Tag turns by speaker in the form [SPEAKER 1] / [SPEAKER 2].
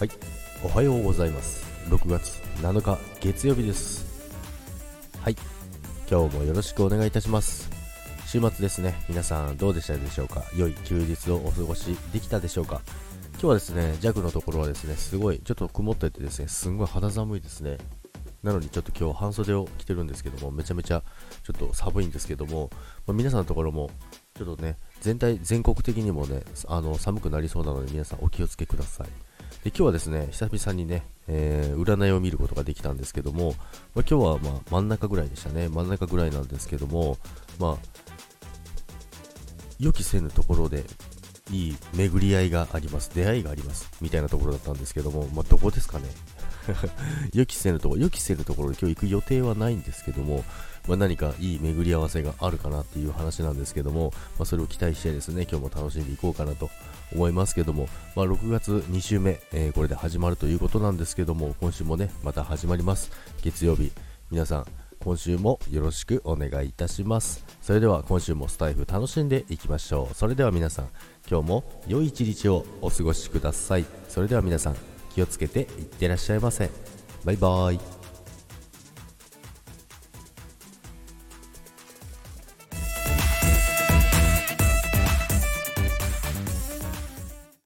[SPEAKER 1] はい。おはようございます。6月7日月曜日です。はい。今日もよろしくお願いいたします。週末ですね。皆さんどうでしたでしょうか？良い休日をお過ごしできたでしょうか？今日はですね弱のところはですねすごいちょっと曇っててですねすんごい肌寒いですね。なのにちょっと今日半袖を着てるんですけどもめちゃめちゃちょっと寒いんですけども、まあ、皆さんのところもちょっとね全体全国的にもねあの寒くなりそうなので皆さんお気をつけください。今日はですね、久々にね、えー、占いを見ることができたんですけども、まあ、今日はま真ん中ぐらいでしたね、真ん中ぐらいなんですけども、まあ、予期せぬところでいい巡り合いがあります、出会いがあります、みたいなところだったんですけども、まあ、どこですかね。予期せぬところ、予期せぬところで今日行く予定はないんですけども、まあ、何かいい巡り合わせがあるかなっていう話なんですけども、まあ、それを期待してですね、今日も楽しんでいこうかなと思いますけども、まあ、6月2週目、えー、これで始まるということなんですけども、今週もね、また始まります。月曜日、皆さん、今週もよろしくお願いいたします。それでは今週もスタイフ楽しんでいきましょう。それでは皆さん、今日も良い一日をお過ごしください。それでは皆さん、気をつけていってらっしゃいませ。バイバイ。